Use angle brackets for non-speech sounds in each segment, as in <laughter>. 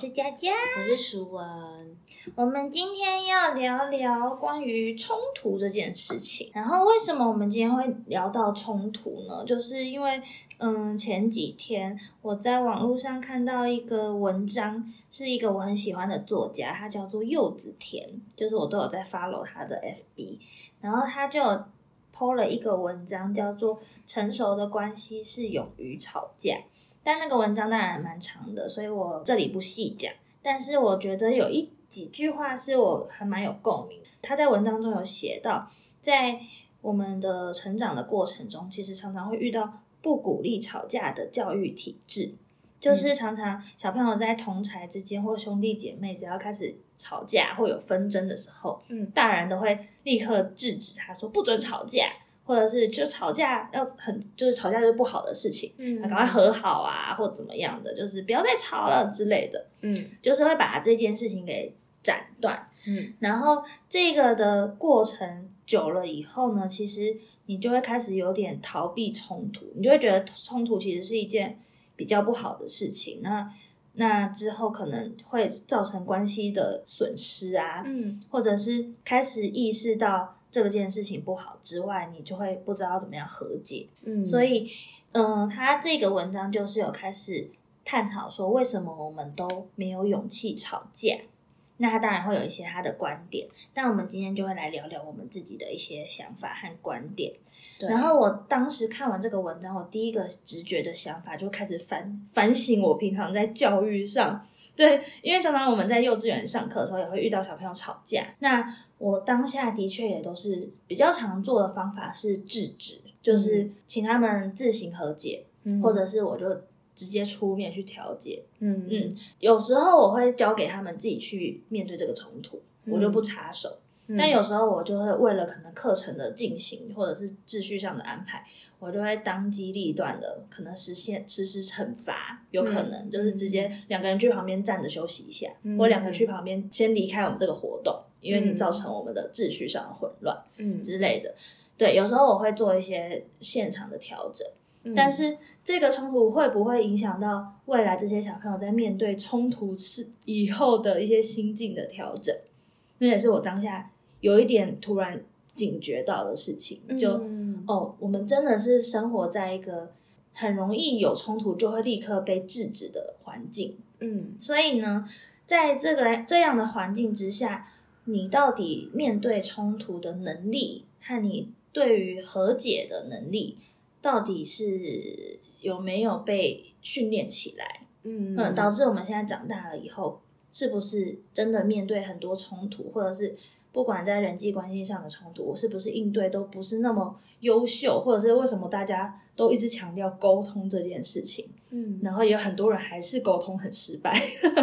是佳佳，我是舒文。我们今天要聊聊关于冲突这件事情。然后，为什么我们今天会聊到冲突呢？就是因为，嗯，前几天我在网络上看到一个文章，是一个我很喜欢的作家，他叫做柚子田，就是我都有在 follow 他的 FB，然后他就 PO 了一个文章，叫做《成熟的关系是勇于吵架》。但那个文章当然蛮长的，所以我这里不细讲。但是我觉得有一几句话是我还蛮有共鸣。他在文章中有写到，在我们的成长的过程中，其实常常会遇到不鼓励吵架的教育体制，就是常常小朋友在同才之间或兄弟姐妹只要开始吵架或有纷争的时候，嗯，大人都会立刻制止他说不准吵架。或者是就吵架要很就是吵架就是不好的事情，嗯，赶快和好啊，或怎么样的，就是不要再吵了之类的，嗯，就是会把这件事情给斩断，嗯，然后这个的过程久了以后呢，其实你就会开始有点逃避冲突，你就会觉得冲突其实是一件比较不好的事情，那那之后可能会造成关系的损失啊，嗯，或者是开始意识到。这件事情不好之外，你就会不知道怎么样和解。嗯，所以，嗯，他这个文章就是有开始探讨说，为什么我们都没有勇气吵架。那他当然会有一些他的观点，但我们今天就会来聊聊我们自己的一些想法和观点。然后我当时看完这个文章，我第一个直觉的想法就开始反反省我平常在教育上。对，因为常常我们在幼稚园上课的时候，也会遇到小朋友吵架。那我当下的确也都是比较常做的方法是制止，就是请他们自行和解，或者是我就直接出面去调解。嗯嗯，有时候我会交给他们自己去面对这个冲突，我就不插手。但有时候我就会为了可能课程的进行，或者是秩序上的安排。我就会当机立断的，可能实现实施惩罚，有可能就是直接两个人去旁边站着休息一下，或两个去旁边先离开我们这个活动，因为你造成我们的秩序上的混乱，嗯之类的。对，有时候我会做一些现场的调整，但是这个冲突会不会影响到未来这些小朋友在面对冲突是以后的一些心境的调整？那也是我当下有一点突然。警觉到的事情，就哦，我们真的是生活在一个很容易有冲突就会立刻被制止的环境，嗯，所以呢，在这个这样的环境之下，你到底面对冲突的能力和你对于和解的能力，到底是有没有被训练起来？嗯嗯，导致我们现在长大了以后，是不是真的面对很多冲突，或者是？不管在人际关系上的冲突，我是不是应对都不是那么优秀，或者是为什么大家都一直强调沟通这件事情？嗯，然后有很多人还是沟通很失败，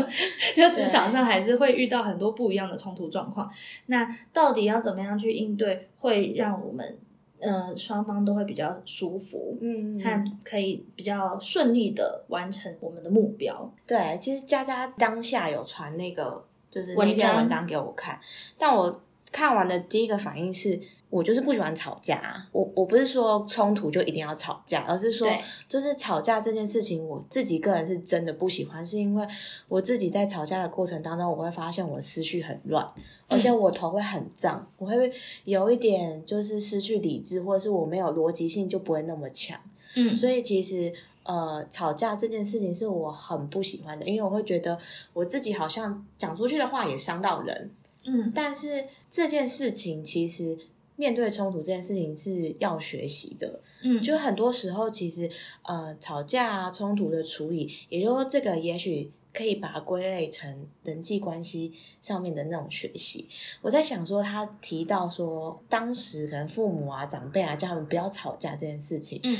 <laughs> 就职场上还是会遇到很多不一样的冲突状况。那到底要怎么样去应对，会让我们呃双方都会比较舒服，嗯，和可以比较顺利的完成我们的目标？对，其实佳佳当下有传那个。就是那篇文章给我看，但我看完的第一个反应是，我就是不喜欢吵架。我我不是说冲突就一定要吵架，而是说，就是吵架这件事情，我自己个人是真的不喜欢，是因为我自己在吵架的过程当中，我会发现我思绪很乱，而且我头会很胀，我会有一点就是失去理智，或者是我没有逻辑性就不会那么强。嗯，所以其实。呃，吵架这件事情是我很不喜欢的，因为我会觉得我自己好像讲出去的话也伤到人。嗯，但是这件事情其实面对冲突这件事情是要学习的。嗯，就很多时候其实呃，吵架啊冲突的处理，也就说这个也许可以把它归类成人际关系上面的那种学习。我在想说，他提到说，当时可能父母啊长辈啊叫他们不要吵架这件事情。嗯。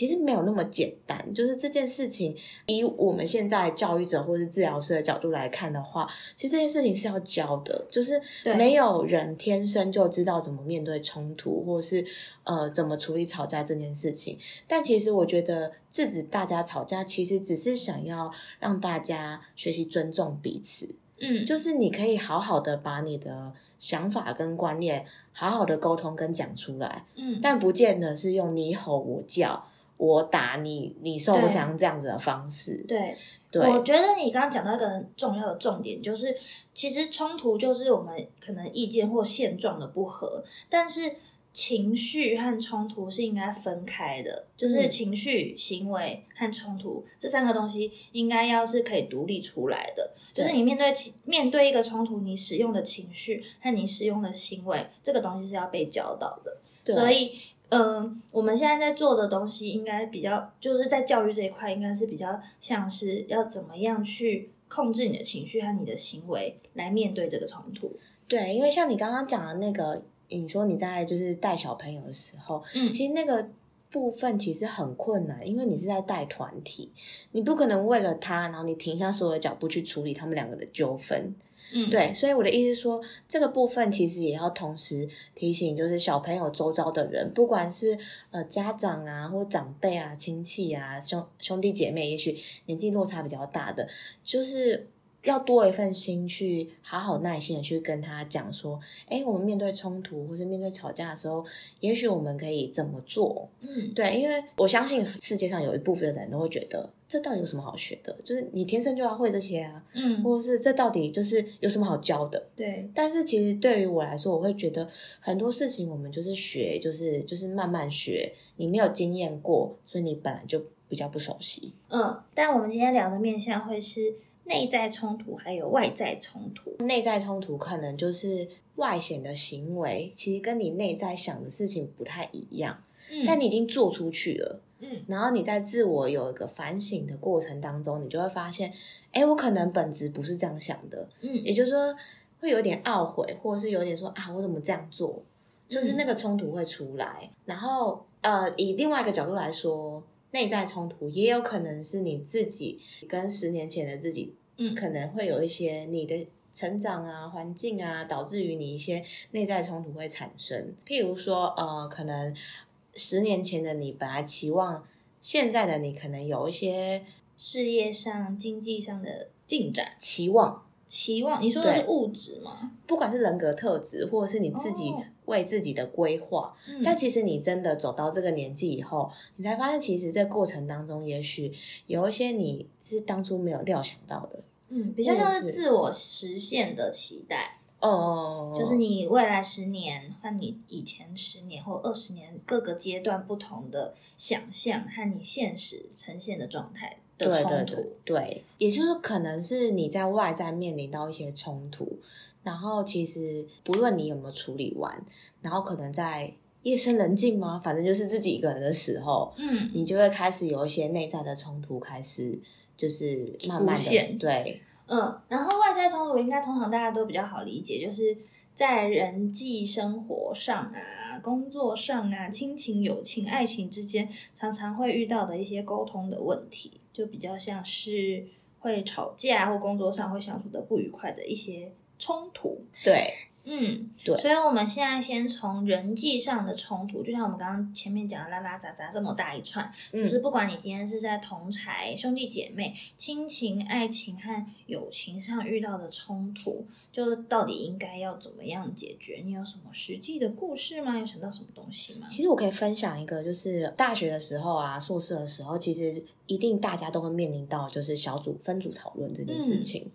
其实没有那么简单，就是这件事情，以我们现在教育者或是治疗师的角度来看的话，其实这件事情是要教的，就是没有人天生就知道怎么面对冲突，或是呃怎么处理吵架这件事情。但其实我觉得制止大家吵架，其实只是想要让大家学习尊重彼此。嗯，就是你可以好好的把你的想法跟观念好好的沟通跟讲出来。嗯，但不见得是用你吼我叫。我打你，你受不伤这样子的方式。对，对，我觉得你刚刚讲到一个很重要的重点，就是其实冲突就是我们可能意见或现状的不合，但是情绪和冲突是应该分开的，就是嗯情绪、行为和冲突这三个东西应该要是可以独立出来的。就是你面对情面对一个冲突，你使用的情绪和你使用的行为，这个东西是要被教导的。所以，嗯、我们现在在做的东西，应该比较就是在教育这一块，应该是比较像是要怎么样去控制你的情绪和你的行为，来面对这个冲突。对，因为像你刚刚讲的那个，你说你在就是带小朋友的时候，嗯其实那个部分其实很困难，因为你是在带团体，你不可能为了他，然后你停下所有的脚步去处理他们两个的纠纷。嗯，对，所以我的意思是说，这个部分其实也要同时提醒，就是小朋友周遭的人，不管是呃家长啊，或长辈啊、亲戚啊、兄兄弟姐妹，也许年纪落差比较大的，就是要多一份心去好好耐心的去跟他讲说，哎，我们面对冲突或是面对吵架的时候，也许我们可以怎么做？嗯，对，因为我相信世界上有一部分的人都会觉得，这到底有什么好学的？就是你天生就要会这些啊。嗯，或者是这到底就是有什么好教的？对，但是其实对于我来说，我会觉得很多事情我们就是学，就是就是慢慢学。你没有经验过，所以你本来就比较不熟悉。嗯，但我们今天聊的面向会是内在冲突还有外在冲突。内在冲突可能就是外显的行为，其实跟你内在想的事情不太一样，嗯但你已经做出去了。嗯然后你在自我有一个反省的过程当中，你就会发现，哎，我可能本质不是这样想的。嗯也就是说，会有点懊悔，或者是有点说啊，我怎么这样做？就是那个冲突会出来。然后，呃，以另外一个角度来说，内在冲突也有可能是你自己跟十年前的自己，嗯可能会有一些你的成长啊、环境啊，导致于你一些内在冲突会产生。譬如说，呃，可能十年前的你本来期望现在的你可能有一些事业上、经济上的进展期望，期望，你说的是物质吗？不管是人格特质，或者是你自己哦为自己的规划，嗯但其实你真的走到这个年纪以后，你才发现，其实这过程当中，也许有一些你是当初没有料想到的。嗯，比较像是自我实现的期待。哦，就是你未来十年和你以前十年或二十年各个阶段不同的想象和你现实呈现的状态的对冲突。对对对，也就是，可能是你在外在面临到一些冲突，然后其实不论你有没有处理完，然后可能在夜深人静吗？反正就是自己一个人的时候，嗯，你就会开始有一些内在的冲突开始，就是慢慢的浮现对。嗯，然后外在冲突应该通常大家都比较好理解，就是在人际生活上啊、工作上啊、亲情、友情、爱情之间，常常会遇到的一些沟通的问题，就比较像是会吵架或工作上会相处的不愉快的一些冲突。对，嗯，对所以我们现在先从人际上的冲突，就像我们刚刚前面讲的拉拉杂杂这么大一串，嗯就是不管你今天是在同才、兄弟姐妹、亲情、爱情和友情上遇到的冲突，就到底应该要怎么样解决？你有什么实际的故事吗？有想到什么东西吗？其实我可以分享一个，就是大学的时候啊，硕士的时候，其实一定大家都会面临到就是小组分组讨论这件事情。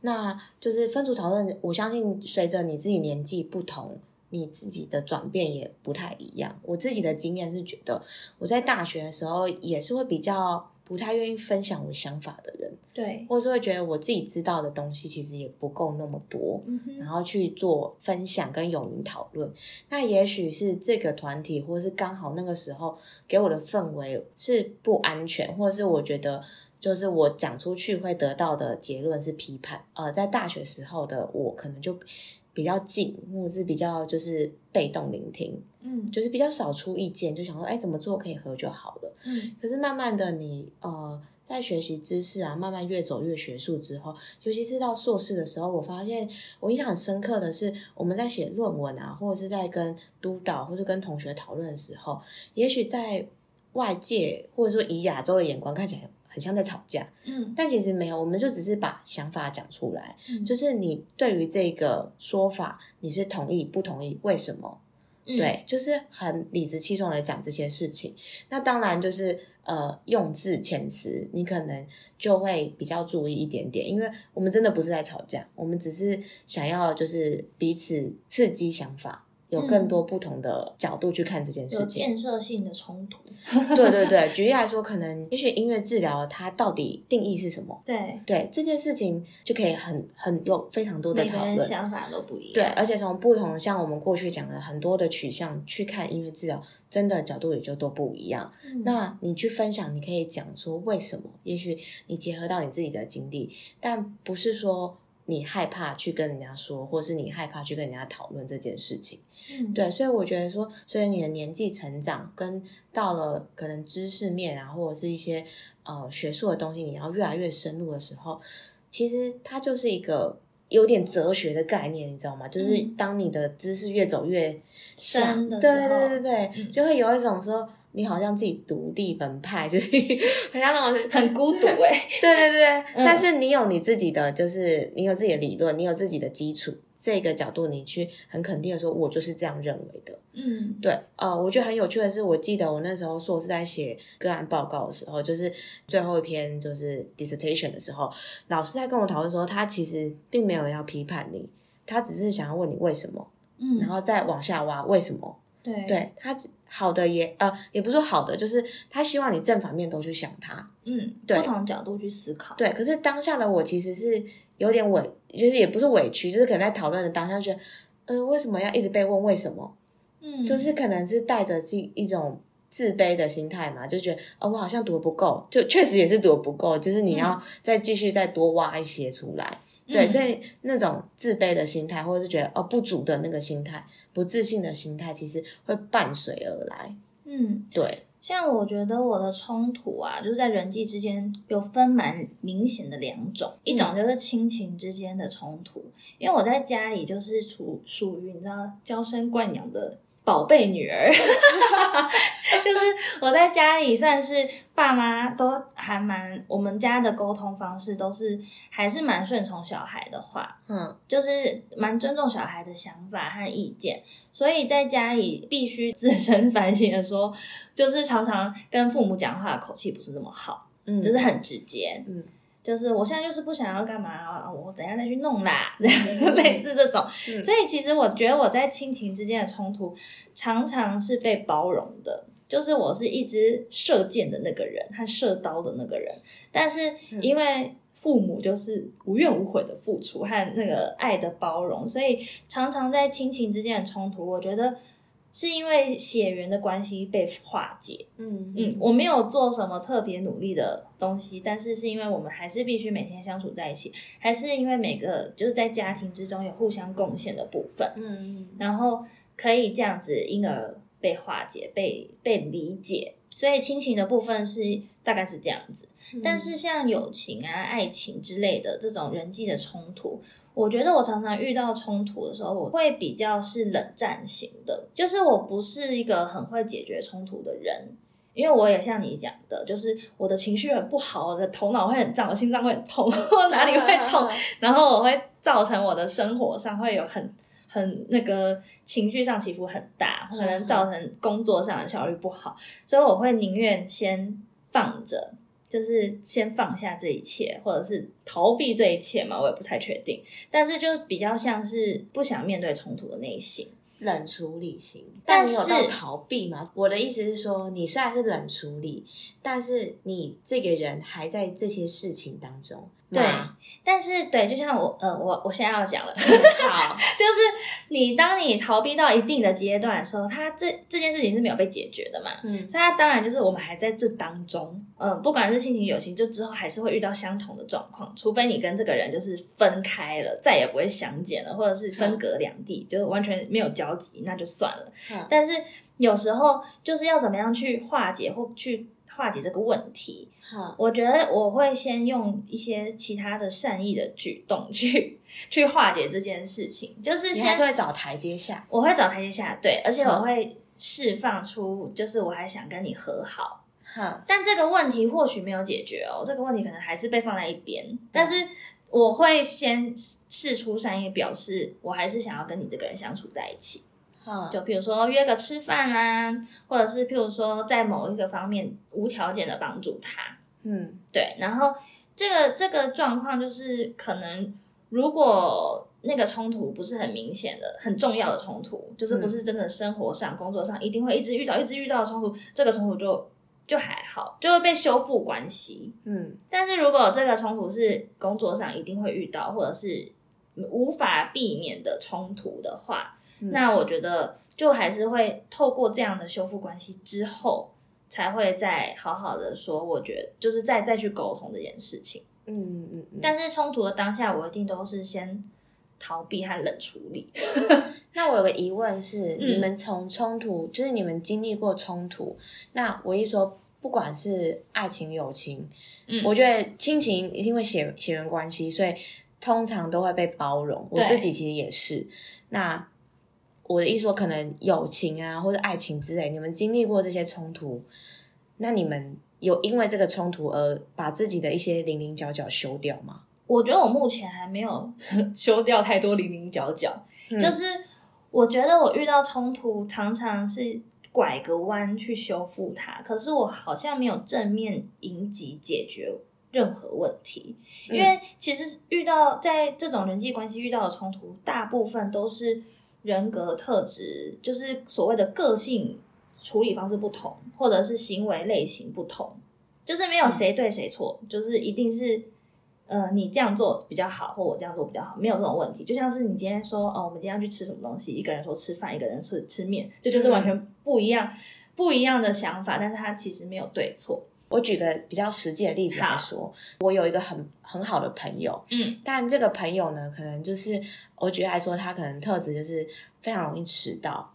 那就是分组讨论，我相信随着你自己年纪不同，你自己的转变也不太一样。我自己的经验是觉得，我在大学的时候也是会比较不太愿意分享我想法的人，对，或是会觉得我自己知道的东西其实也不够那么多。嗯，然后去做分享跟勇于讨论。那也许是这个团体，或是刚好那个时候给我的氛围是不安全，或者是我觉得就是我讲出去会得到的结论是批判。呃，在大学时候的我可能就比较静，或者是比较就是被动聆听，嗯就是比较少出意见，就想说哎怎么做可以合就好了。嗯可是慢慢的你呃在学习知识啊，慢慢越走越学术之后，尤其是到硕士的时候，我发现我印象很深刻的是，我们在写论文啊，或者是在跟督导或者跟同学讨论的时候，也许在外界或者说以亚洲的眼光看起来很像在吵架，嗯但其实没有，我们就只是把想法讲出来，嗯，就是你对于这个说法你是同意不同意，为什么？对，就是很理直气壮的讲这些事情。那当然就是呃，用字遣词，你可能就会比较注意一点点，因为我们真的不是在吵架，我们只是想要就是彼此刺激想法。有更多不同的角度去看这件事情，建设性的冲突。<laughs> 对对对，举例来说，可能也许音乐治疗它到底定义是什么？对对，这件事情就可以很很有非常多的讨论，想法都不一样。对，而且从不同像我们过去讲的很多的取向去看音乐治疗，真的角度也就都不一样。那你去分享，你可以讲说为什么？也许你结合到你自己的经历，但不是说。你害怕去跟人家说，或是你害怕去跟人家讨论这件事情，嗯，对，所以我觉得说，随着你的年纪成长，跟到了可能知识面啊，或者是一些呃学术的东西，你要越来越深入的时候，其实它就是一个有点哲学的概念，你知道吗？就是当你的知识越走越深的时候，对对对对，就会有一种说。你好像自己独立门派，<laughs> 就是好像那种很孤独 <laughs> 哎。对对对，但是你有你自己的，就是你有自己的理论，你有自己的基础，这个角度你去很肯定的说，我就是这样认为的。嗯，对。呃，我觉得很有趣的是，我记得我那时候硕士在写个案报告的时候，就是最后一篇就是 dissertation 的时候，老师在跟我讨论说，他其实并没有要批判你，他只是想要问你为什么，嗯，然后再往下挖为什么。对，对他好的也呃，也不是说好的，就是他希望你正反面都去想他，嗯，对，不同角度去思考。对，可是当下的我其实是有点委，就是也不是委屈，就是可能在讨论的当下觉得，呃，为什么要一直被问为什么？嗯，就是可能是带着一一种自卑的心态嘛，就觉得哦，我好像读的不够，就确实也是读的不够，就是你要再继续再多挖一些出来。对，所以那种自卑的心态，或者是觉得哦不足的那个心态。不自信的心态其实会伴随而来。嗯，对。像我觉得我的冲突啊，就是在人际之间有分蛮明显的两种，一种就是亲情之间的冲突，因为我在家里就是处属于你知道娇生惯养的。宝贝女儿，<laughs> 就是我在家里算是爸妈都还蛮，我们家的沟通方式都是还是蛮顺从小孩的话，嗯，就是蛮尊重小孩的想法和意见，所以在家里必须自身反省的说，就是常常跟父母讲话的口气不是那么好，嗯，就是很直接，嗯。就是我现在就是不想要干嘛，我等下再去弄啦，<laughs> 类似这种。所以其实我觉得我在亲情之间的冲突常常是被包容的，就是我是一直射箭的那个人和射刀的那个人，但是因为父母就是无怨无悔的付出和那个爱的包容，所以常常在亲情之间的冲突，我觉得。是因为血缘的关系被化解，嗯嗯，我没有做什么特别努力的东西，但是是因为我们还是必须每天相处在一起，还是因为每个就是在家庭之中有互相贡献的部分，嗯，然后可以这样子因而被化解、被被理解，所以亲情的部分是大概是这样子，但是像友情啊、爱情之类的这种人际的冲突。我觉得我常常遇到冲突的时候，我会比较是冷战型的，就是我不是一个很会解决冲突的人，因为我也像你讲的，就是我的情绪很不好，我的头脑会很胀，我心脏会很痛，我哪里会痛，然后我会造成我的生活上会有很很那个情绪上起伏很大，可能造成工作上的效率不好，所以我会宁愿先放着。就是先放下这一切，或者是逃避这一切嘛，我也不太确定。但是就比较像是不想面对冲突的内心，冷处理型。但你有到逃避吗？我的意思是说，你虽然是冷处理，但是你这个人还在这些事情当中。对，但是对，就像我呃，我我现在要讲了，好，<laughs> 就是你当你逃避到一定的阶段的时候，他这这件事情是没有被解决的嘛？嗯，所以他当然就是我们还在这当中，嗯，不管是亲情友情，就之后还是会遇到相同的状况，除非你跟这个人就是分开了，再也不会相见了，或者是分隔两地，就是完全没有交集，那就算了。但是有时候就是要怎么样去化解或去化解这个问题。我觉得我会先用一些其他的善意的举动去去化解这件事情，就是先会找台阶下，我会找台阶下，对，而且我会释放出，就是我还想跟你和好，但这个问题或许没有解决哦，这个问题可能还是被放在一边，但是我会先试出善意，表示我还是想要跟你这个人相处在一起。嗯。就比如说约个吃饭啊，或者是譬如说在某一个方面无条件的帮助他，嗯。对，然后这个这个状况就是可能如果那个冲突不是很明显的、很重要的冲突，就是不是真的生活上、工作上一定会一直遇到、一直遇到的冲突，这个冲突就就还好，就会被修复关系。嗯。但是如果这个冲突是工作上一定会遇到，或者是无法避免的冲突的话，嗯那我觉得就还是会透过这样的修复关系之后，才会再好好的说，我觉得就是再再去沟通这件事情。嗯嗯嗯。但是冲突的当下，我一定都是先逃避和冷处理。<laughs> 那我有个疑问是，嗯你们从冲突，就是你们经历过冲突，那我一说，不管是爱情、友情，嗯我觉得亲情一定会血血缘关系，所以通常都会被包容。我自己其实也是。那我的意思说，可能友情啊，或者爱情之类，你们经历过这些冲突，那你们有因为这个冲突而把自己的一些零零角角修掉吗？我觉得我目前还没有 <laughs> 修掉太多零零角角，嗯。就是我觉得我遇到冲突常常是拐个弯去修复它，可是我好像没有正面迎击解决任何问题，因为其实遇到在这种人际关系遇到的冲突，大部分都是人格特质，就是所谓的个性处理方式不同，或者是行为类型不同，就是没有谁对谁错，就是一定是。呃，你这样做比较好，或我这样做比较好，没有这种问题。就像是你今天说，哦，我们今天要去吃什么东西，一个人说吃饭，一个人吃吃面，这就是完全不一样、不一样的想法，但是它其实没有对错。我举个比较实际的例子来说，我有一个很很好的朋友，嗯，但这个朋友呢，可能就是我举例来说，他可能特质就是非常容易迟到。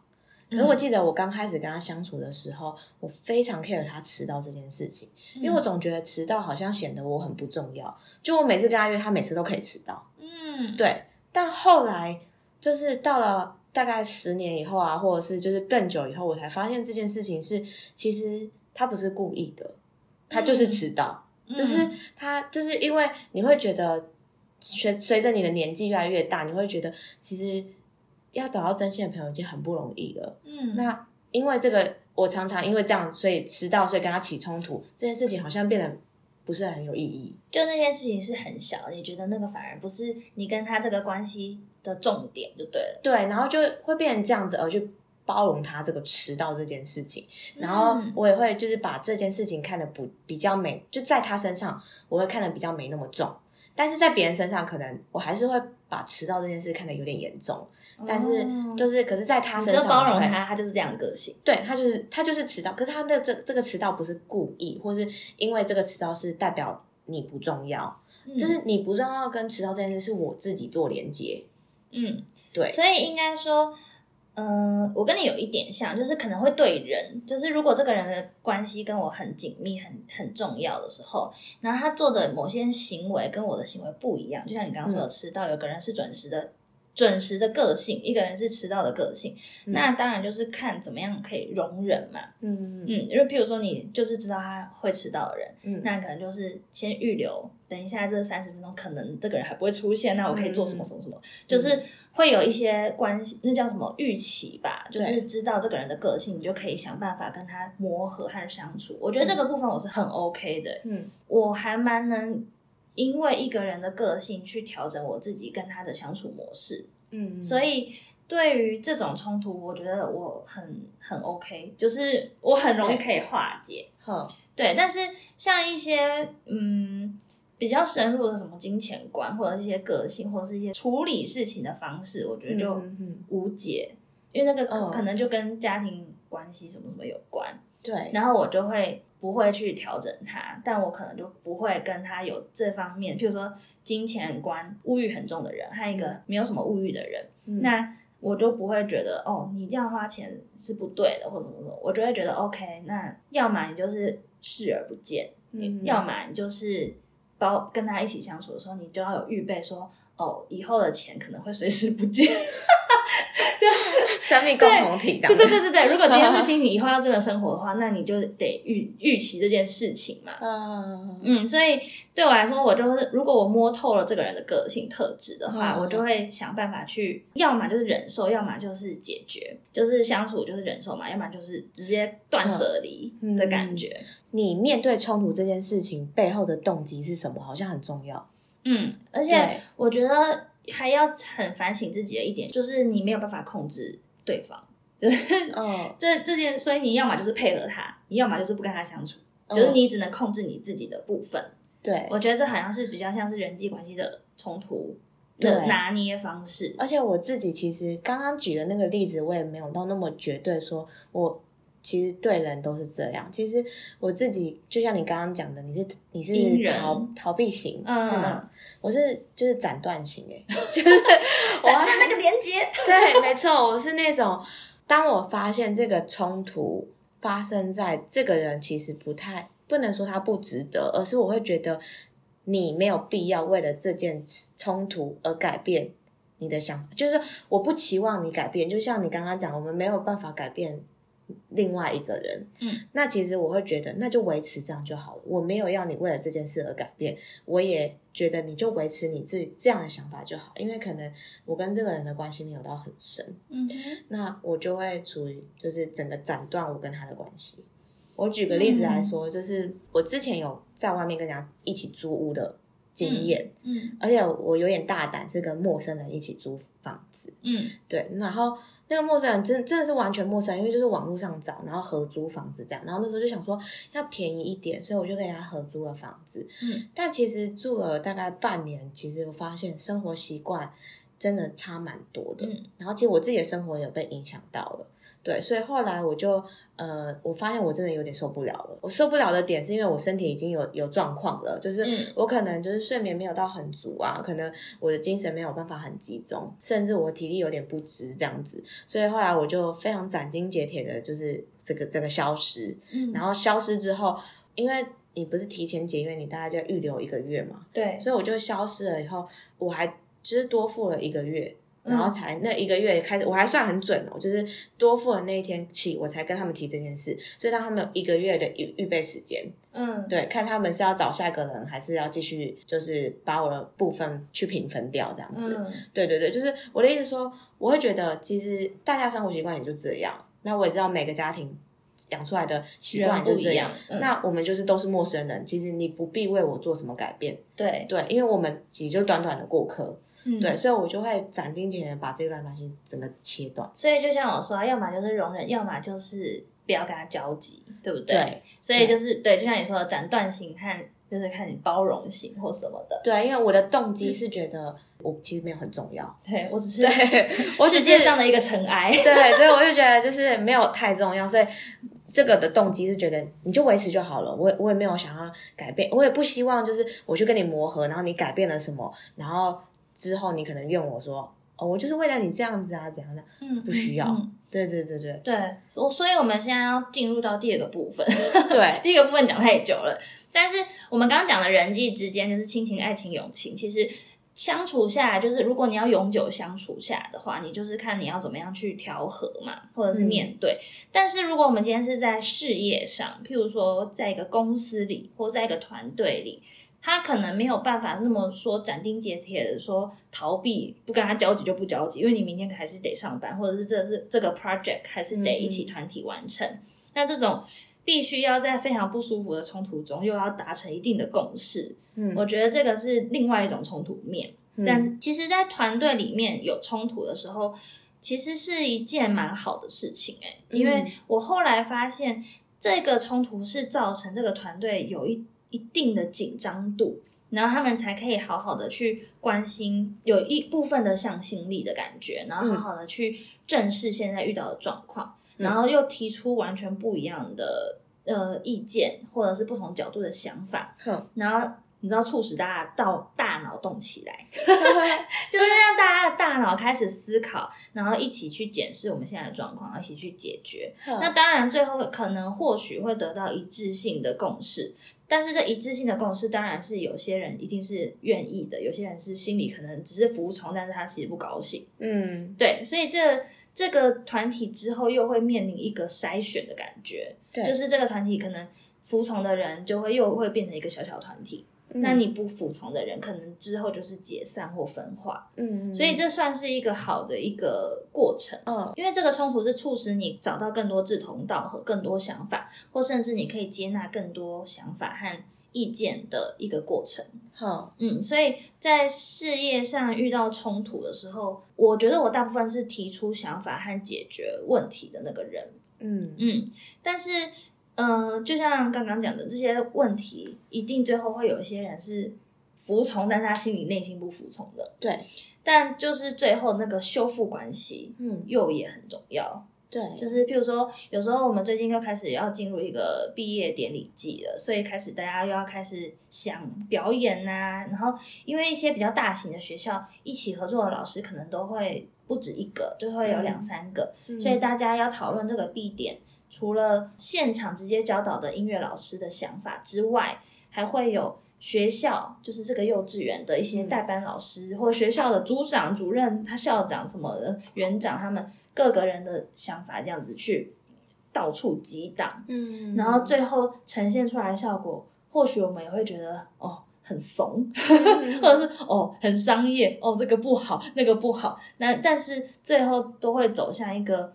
可是我记得我刚开始跟他相处的时候，我非常 care 他迟到这件事情，因为我总觉得迟到好像显得我很不重要。就我每次跟他约，他每次都可以迟到。嗯，对，但后来就是到了大概十年以后啊，或者是就是更久以后，我才发现这件事情是其实他不是故意的，他就是迟到。嗯就是他，就是因为你会觉得随随着你的年纪越来越大，你会觉得其实要找到真心的朋友已经很不容易了。嗯，那因为这个，我常常因为这样，所以迟到，所以跟他起冲突，这件事情好像变得不是很有意义。就那件事情是很小，你觉得那个反而不是你跟他这个关系的重点，就对了。对，然后就会变成这样子，而去包容他这个迟到这件事情。然后嗯我也会就是把这件事情看得不比较没，就在他身上我会看得比较没那么重，但是在别人身上可能我还是会把迟到这件事看得有点严重。但是哦就是，可是在他身上就包容他，他就是这样的个性。对他就是他就是迟到，可是他的这这个迟到不是故意，或是因为这个迟到是代表你不重要，嗯就是你不重要跟迟到这件事是我自己做连接。嗯，对所以应该说，嗯、我跟你有一点像，就是可能会对人，就是如果这个人的关系跟我很紧密、很很重要的时候，然后他做的某些行为跟我的行为不一样，就像你刚刚说的迟到，有个人是准时的。准时的个性，一个人是迟到的个性，那当然就是看怎么样可以容忍嘛。嗯。嗯，因为譬如说你就是知道他会迟到的人，嗯。那可能就是先预留，等一下这三十分钟可能这个人还不会出现，那我可以做什么什么什么，就是会有一些关系，那叫什么预期吧，就是知道这个人的个性，你就可以想办法跟他磨合和相处。我觉得这个部分我是很 OK 的，嗯。我还蛮能因为一个人的个性去调整我自己跟他的相处模式，嗯，所以。对于这种冲突，我觉得我很很 OK，就是我很容易可以化解。哼。对，但是像一些嗯比较深入的什么金钱观，或者一些个性，或者是一些处理事情的方式，我觉得就嗯嗯无解，因为那个可能就跟家庭关系什么什么有关，对，然后我就会不会去调整它，但我可能就不会跟他有这方面，譬如说金钱观、物欲很重的人，和一个没有什么物欲的人，嗯那我就不会觉得哦，你这样花钱是不对的，或者什么什么，我就会觉得 OK，那要么你就是视而不见，嗯要么你就是包跟他一起相处的时候，你就要有预备说哦，以后的钱可能会随时不见。<laughs> <laughs> 生命共同体，对对对对对。如果今天是亲情，以后要真的生活的话，那你就得预预期这件事情嘛。嗯嗯。所以对我来说，我就是如果我摸透了这个人的个性特质的话，我就会想办法去，要么就是忍受，要么就是解决，就是相处就是忍受嘛，要么就是直接断舍离的感觉。你面对冲突这件事情背后的动机是什么？好像很重要。嗯，而且我觉得还要很反省自己的一点，就是你没有办法控制。对方，对 <laughs> 哦，这这件，所以你要么就是配合他，你要么就是不跟他相处，就是你只能控制你自己的部分。对，我觉得这好像是比较像是人际关系的冲突的拿捏方式。而且我自己其实刚刚举的那个例子，我也没有到那么绝对，说我其实对人都是这样。其实我自己就像你刚刚讲的，你是你是逃逃避型是吗？我是就是斩断型哎，<laughs> 就是斩断那个连接。对，没错，我是那种，当我发现这个冲突发生在这个人，其实不太不能说他不值得，而是我会觉得你没有必要为了这件冲突而改变你的想法，就是我不期望你改变，就像你刚刚讲，我们没有办法改变。另外一个人，嗯，那其实我会觉得，那就维持这样就好了。我没有要你为了这件事而改变，我也觉得你就维持你自己这样的想法就好。因为可能我跟这个人的关系没有到很深，嗯，那我就会处于就是整个斩断我跟他的关系。我举个例子来说，就是我之前有在外面跟人家一起租屋的经验，嗯，而且我有点大胆，是跟陌生人一起租房子，嗯，对，然后。那个陌生人真真的是完全陌生，因为就是网络上找，然后合租房子这样，然后那时候就想说要便宜一点，所以我就跟他合租了房子。嗯，但其实住了大概半年，其实我发现生活习惯真的差蛮多的。嗯，然后其实我自己的生活也被影响到了。对，所以后来我就呃，我发现我真的有点受不了了。我受不了的点是因为我身体已经有有状况了，就是我可能就是睡眠没有到很足啊，可能我的精神没有办法很集中，甚至我体力有点不支这样子。所以后来我就非常斩钉截铁的，就是这个这个消失。嗯，然后消失之后，因为你不是提前结约，你大概就要预留一个月嘛。对，所以我就消失了以后，我还其实多付了一个月。然后才那一个月开始，我还算很准哦，就是多付的那一天起，我才跟他们提这件事，所以让他们有一个月的预预备时间。嗯，对，看他们是要找下一个人，还是要继续，就是把我的部分去平分掉这样子。对对对，就是我的意思说，我会觉得其实大家生活习惯也就这样。那我也知道每个家庭养出来的习惯就这样。那我们就是都是陌生人，其实你不必为我做什么改变。对对，因为我们也就短短的过客。对，所以我就会斩钉截铁把这段关系整个切断。所以就像我说，要么就是容忍，要么就是不要跟他交集，对不对？对。所以就是对，就像你说的，斩断型看就是看你包容型或什么的。对，因为我的动机是觉得我其实没有很重要，对我只 <laughs> 是对世界上的一个尘埃。对，所以我就觉得就是没有太重要，所以这个的动机是觉得你就维持就好了。我我也没有想要改变，我也不希望就是我去跟你磨合，然后你改变了什么，然后。之后你可能怨我说哦，我就是为了你这样子啊，怎样的？嗯，不需要。对对对对对，我所以我们现在要进入到第二个部分。对，<laughs> 第一个部分讲太久了，但是我们刚刚讲的人际之间就是亲情、爱情、友情，其实相处下来，就是如果你要永久相处下来的话，你就是看你要怎么样去调和嘛，或者是面对。但是如果我们今天是在事业上，譬如说在一个公司里，或在一个团队里。他可能没有办法那么说斩钉截铁的说逃避不跟他交集就不交集，因为你明天还是得上班，或者是这是这个 project 还是得一起团体完成。那这种必须要在非常不舒服的冲突中又要达成一定的共识，嗯，我觉得这个是另外一种冲突面。但是其实，在团队里面有冲突的时候，其实是一件蛮好的事情，诶，因为我后来发现这个冲突是造成这个团队有一。一定的紧张度，然后他们才可以好好的去关心，有一部分的向心力的感觉，然后好好的去正视现在遇到的状况，然后又提出完全不一样的呃意见，或者是不同角度的想法，然后你知道促使大家到大脑动起来，<laughs> 就是让大家的大脑开始思考，然后一起去检视我们现在的状况，一起去解决。那当然，最后可能或许会得到一致性的共识，但是这一致性的共识，当然是有些人一定是愿意的，有些人是心里可能只是服从，但是他其实不高兴。嗯，对，所以这这个团体之后又会面临一个筛选的感觉，就是这个团体可能服从的人就会又会变成一个小小团体。那你不服从的人，可能之后就是解散或分化。嗯，所以这算是一个好的一个过程。嗯，因为这个冲突是促使你找到更多志同道合、更多想法，或甚至你可以接纳更多想法和意见的一个过程。好，嗯，所以在事业上遇到冲突的时候，我觉得我大部分是提出想法和解决问题的那个人。嗯嗯，但是。嗯，就像刚刚讲的这些问题，一定最后会有一些人是服从，但他心里内心不服从的。对，但就是最后那个修复关系，嗯，又也很重要。对，就是譬如说，有时候我们最近又开始要进入一个毕业典礼季了，所以开始大家又要开始想表演呐。然后，因为一些比较大型的学校一起合作的老师可能都会不止一个，就会有两三个，所以大家要讨论这个 B 点。除了现场直接教导的音乐老师的想法之外，还会有学校，就是这个幼稚园的一些代班老师，或学校的组长、主任、他校长什么的园长，他们各个人的想法这样子去到处激荡，嗯，然后最后呈现出来的效果，或许我们也会觉得哦很怂，<laughs> 或者是哦很商业，哦这个不好，那个不好，那但是最后都会走向一个。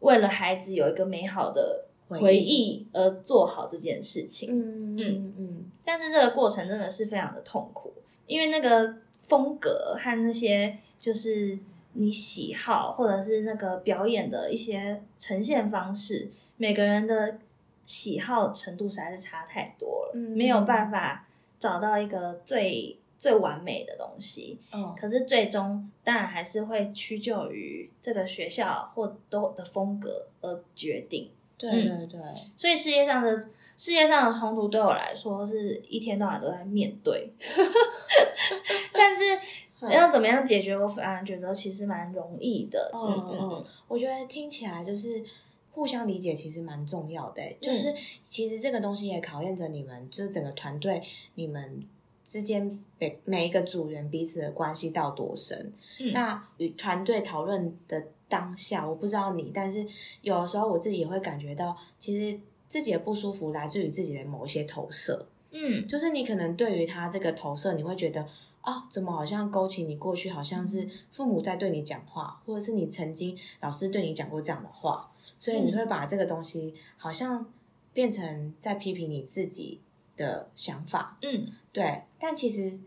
为了孩子有一个美好的回忆。而做好这件事情，嗯嗯。嗯，但是这个过程真的是非常的痛苦，因为那个风格和那些就是你喜好或者是那个表演的一些呈现方式，每个人的喜好程度实在是差太多了，没有办法找到一个最。最完美的东西，嗯，可是最终当然还是会屈就于这个学校或都的风格而决定。对对对，所以世界上的世界上的冲突对我来说是一天到晚都在面对 <laughs> <laughs> 但是要怎么样解决，我反而觉得其实蛮容易的。嗯嗯，我觉得听起来就是互相理解，其实蛮重要的。就是其实这个东西也考验着你们，就是整个团队你们。之间每每一个组员彼此的关系到多深？那与团队讨论的当下，我不知道你，但是有的时候我自己也会感觉到，其实自己的不舒服来自于自己的某一些投射。嗯，就是你可能对于他这个投射，你会觉得啊，怎么好像勾起你过去，好像是父母在对你讲话，或者是你曾经老师对你讲过这样的话，所以你会把这个东西好像变成在批评你自己。的想法，嗯，对，但其实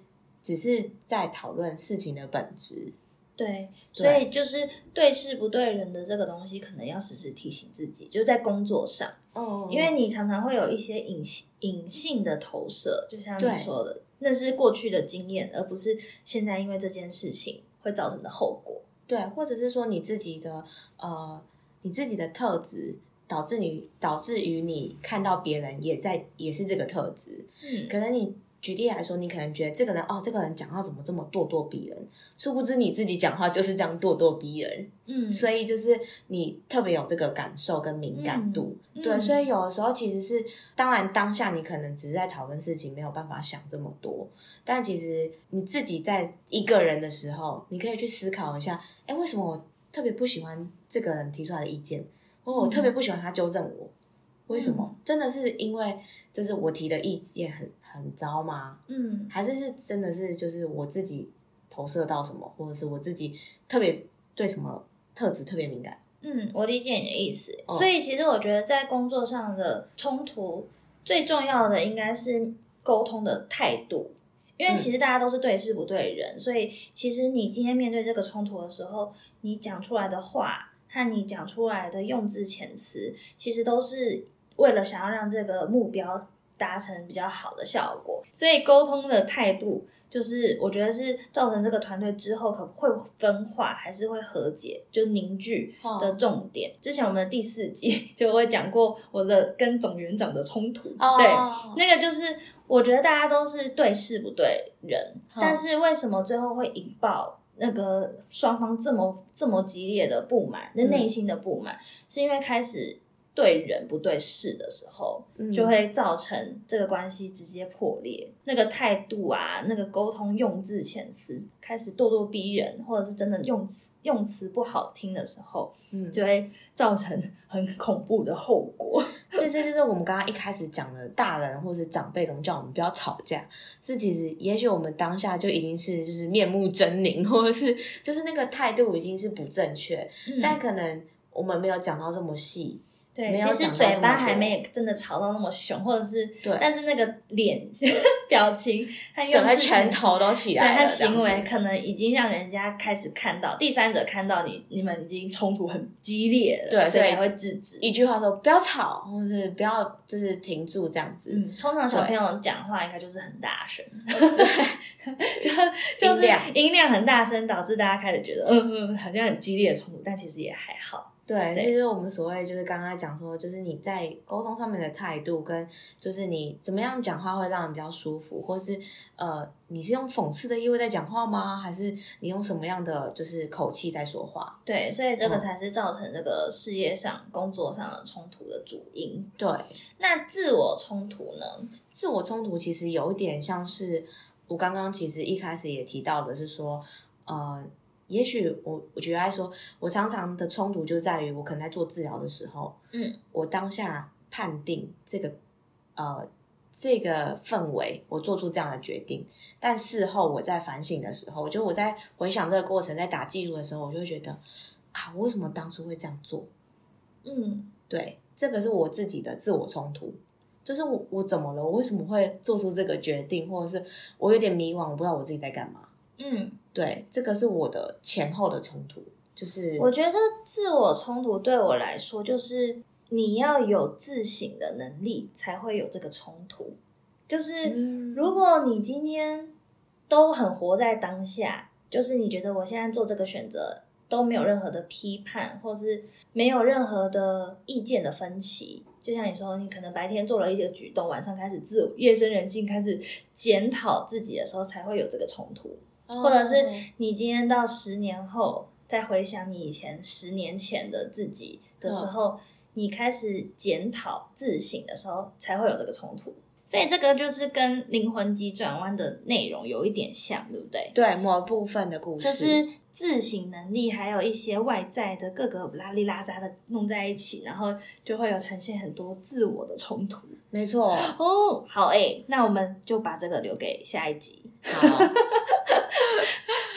只是在讨论事情的本质，对，所以就是对事不对人的这个东西，可能要时时提醒自己，就是在工作上，哦，因为你常常会有一些隐性隐性的投射，就像你说的，那是过去的经验，而不是现在因为这件事情会造成的后果，对，或者是说你自己的呃，你自己的特质。导致你导致于你看到别人也在也是这个特质，嗯，可能你举例来说，你可能觉得这个人哦，这个人讲话怎么这么咄咄逼人？殊不知你自己讲话就是这样咄咄逼人，嗯，所以就是你特别有这个感受跟敏感度，对，所以有的时候其实是，当然当下你可能只是在讨论事情，没有办法想这么多，但其实你自己在一个人的时候，你可以去思考一下，哎，为什么我特别不喜欢这个人提出来的意见？我特别不喜欢他纠正我，为什么？真的是因为就是我提的意见很很糟吗？嗯，还是是真的是就是我自己投射到什么，或者是我自己特别对什么特质特别敏感？嗯，我理解你的意思。所以其实我觉得在工作上的冲突最重要的应该是沟通的态度，因为其实大家都是对事不对人，所以其实你今天面对这个冲突的时候，你讲出来的话。和你讲出来的用字遣词，其实都是为了想要让这个目标达成比较好的效果。所以沟通的态度，就是我觉得是造成这个团队之后可会分化还是会和解，就凝聚的重点。之前我们的第四集 <laughs> 就会讲过我的跟总园长的冲突，对，那个就是。我觉得大家都是对事不对人，但是为什么最后会引爆那个双方这么这么激烈的不满，那内心的不满，是因为开始。对人不对事的时候，就会造成这个关系直接破裂。那个态度啊，那个沟通用字遣词开始咄咄逼人，或者是真的用词用词不好听的时候，嗯，就会造成很恐怖的后果。这就是我们刚刚一开始讲的，大人或者长辈总叫我们不要吵架。是其实也许我们当下就已经是就是面目狰狞，或者是就是那个态度已经是不正确，但可能我们没有讲到这么细。对，其实嘴巴还没真的吵到那么凶，或者是，但是那个脸 <laughs> 表情，他整个拳头都起来了，他行为可能已经让人家开始看到，第三者看到你，你们已经冲突很激烈了，对，所以才会制止。一句话说不要吵，或是不要就是停住这样子。嗯，通常小朋友讲话应该就是很大声，<laughs> 对，就就是音量很大声，导致大家开始觉得嗯嗯，好像很激烈的冲突，但其实也还好。对，就是我们所谓就是刚刚讲说，就是你在沟通上面的态度，跟就是你怎么样讲话会让人比较舒服，或是呃，你是用讽刺的意味在讲话吗？还是你用什么样的就是口气在说话？对，所以这个才是造成这个事业上、工作上的冲突的主因。对，那自我冲突呢？自我冲突其实有一点像是我刚刚其实一开始也提到的，是说呃。也许我我觉得来说，我常常的冲突就在于我可能在做治疗的时候，嗯，我当下判定这个呃这个氛围，我做出这样的决定，但事后我在反省的时候，我觉得我在回想这个过程，在打记录的时候，我就会觉得啊，我为什么当初会这样做？嗯，对，这个是我自己的自我冲突，就是我我怎么了？我为什么会做出这个决定？或者是我有点迷惘，我不知道我自己在干嘛？嗯。对，这个是我的前后的冲突，就是我觉得自我冲突对我来说，就是你要有自省的能力，才会有这个冲突。就是如果你今天都很活在当下，就是你觉得我现在做这个选择都没有任何的批判，或是没有任何的意见的分歧，就像你说，你可能白天做了一些举动，晚上开始自夜深人静开始检讨自己的时候，才会有这个冲突。或者是你今天到十年后再回想你以前十年前的自己的时候，你开始检讨自省的时候，才会有这个冲突。所以这个就是跟灵魂急转弯的内容有一点像，对不对？对，某部分的故事就是自省能力，还有一些外在的各个拉里拉杂的弄在一起，然后就会有呈现很多自我的冲突。没错哦，好诶，那我们就把这个留给下一集。好。<laughs>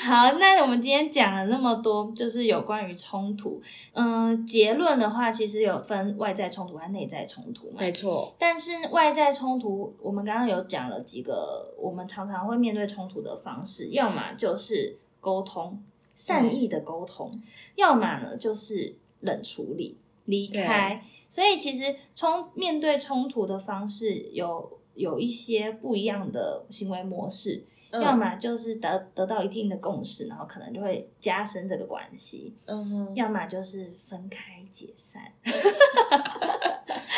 好，那我们今天讲了那么多，就是有关于冲突。嗯，结论的话，其实有分外在冲突和内在冲突嘛。没错。但是外在冲突，我们刚刚有讲了几个，我们常常会面对冲突的方式，要么就是沟通，善意的沟通；要么呢就是冷处理，离开。所以其实冲面对冲突的方式有有一些不一样的行为模式。要么就是得得到一定的共识，然后可能就会加深这个关系。嗯哼。要么就是分开解散，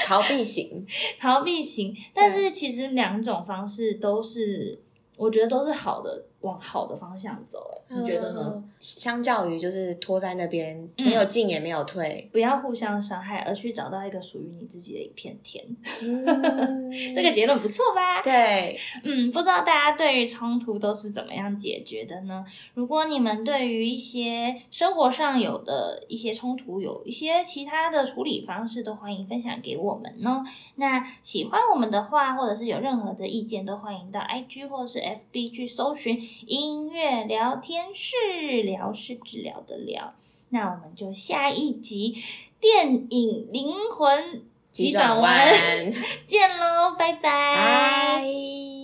逃避型，<laughs> 逃避型。但是其实两种方式都是，我觉得都是好的。往好的方向走，哎，你觉得呢？相较于就是拖在那边，没有进也没有退，不要互相伤害，而去找到一个属于你自己的一片天。<laughs> 这个结论不错吧？对，嗯，不知道大家对于冲突都是怎么样解决的呢？如果你们对于一些生活上有的一些冲突，有一些其他的处理方式，都欢迎分享给我们哦。那喜欢我们的话，或者是有任何的意见，都欢迎到 IG 或是 FB 去搜寻。音乐聊天室，聊是治疗的聊，那我们就下一集电影灵魂急转弯 <laughs> 见喽，拜。拜。